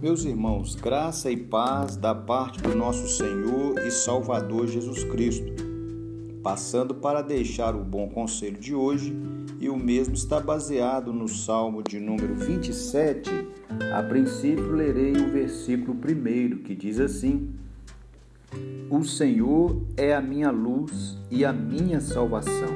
Meus irmãos, graça e paz da parte do nosso Senhor e Salvador Jesus Cristo. Passando para deixar o bom conselho de hoje, e o mesmo está baseado no Salmo de número 27. A princípio, lerei o versículo primeiro, que diz assim: O Senhor é a minha luz e a minha salvação.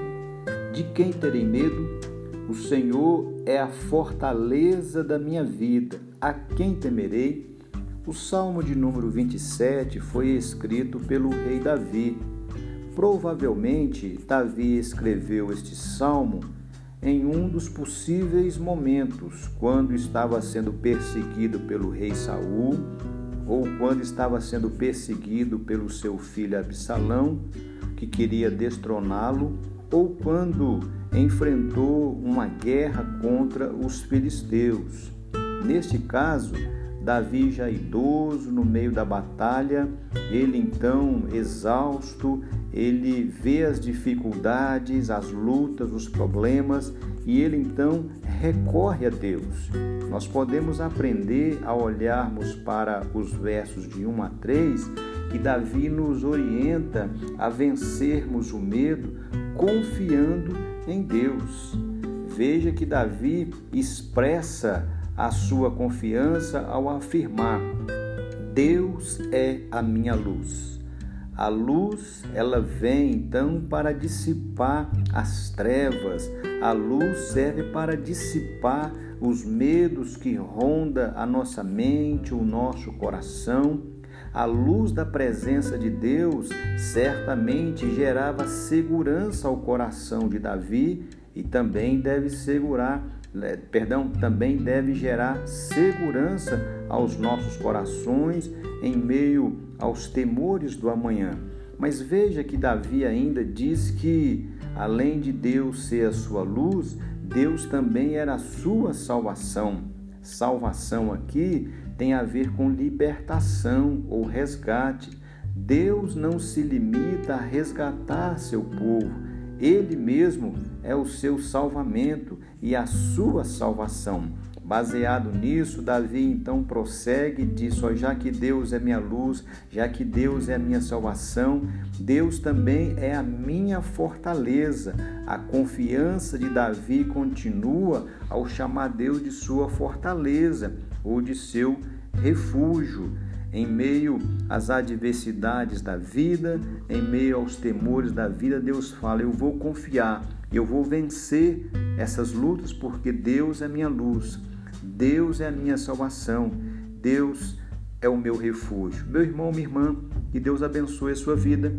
De quem terei medo? O Senhor é a fortaleza da minha vida. A quem temerei? O Salmo de número 27 foi escrito pelo rei Davi. Provavelmente, Davi escreveu este salmo em um dos possíveis momentos, quando estava sendo perseguido pelo rei Saul, ou quando estava sendo perseguido pelo seu filho Absalão, que queria destroná-lo, ou quando enfrentou uma guerra contra os filisteus. Neste caso, Davi já idoso no meio da batalha, ele então exausto, ele vê as dificuldades, as lutas, os problemas e ele então recorre a Deus. Nós podemos aprender a olharmos para os versos de 1 a 3 que Davi nos orienta a vencermos o medo confiando em Deus. Veja que Davi expressa a sua confiança ao afirmar: Deus é a minha luz. A luz, ela vem então para dissipar as trevas. A luz serve para dissipar os medos que ronda a nossa mente, o nosso coração. A luz da presença de Deus certamente gerava segurança ao coração de Davi e também deve segurar, perdão, também deve gerar segurança aos nossos corações em meio aos temores do amanhã. Mas veja que Davi ainda diz que além de Deus ser a sua luz, Deus também era a sua salvação. Salvação aqui tem a ver com libertação ou resgate. Deus não se limita a resgatar seu povo, ele mesmo é o seu salvamento e a sua salvação. Baseado nisso, Davi então prossegue e diz: já que Deus é minha luz, já que Deus é a minha salvação, Deus também é a minha fortaleza. A confiança de Davi continua ao chamar Deus de sua fortaleza ou de seu refúgio. Em meio às adversidades da vida, em meio aos temores da vida, Deus fala: Eu vou confiar, eu vou vencer essas lutas, porque Deus é minha luz, Deus é a minha salvação, Deus é o meu refúgio. Meu irmão, minha irmã, que Deus abençoe a sua vida,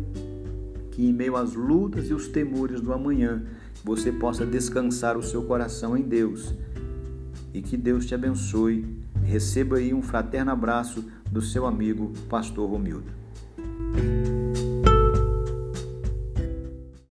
que em meio às lutas e os temores do amanhã, você possa descansar o seu coração em Deus e que Deus te abençoe. Receba aí um fraterno abraço do seu amigo Pastor Romildo.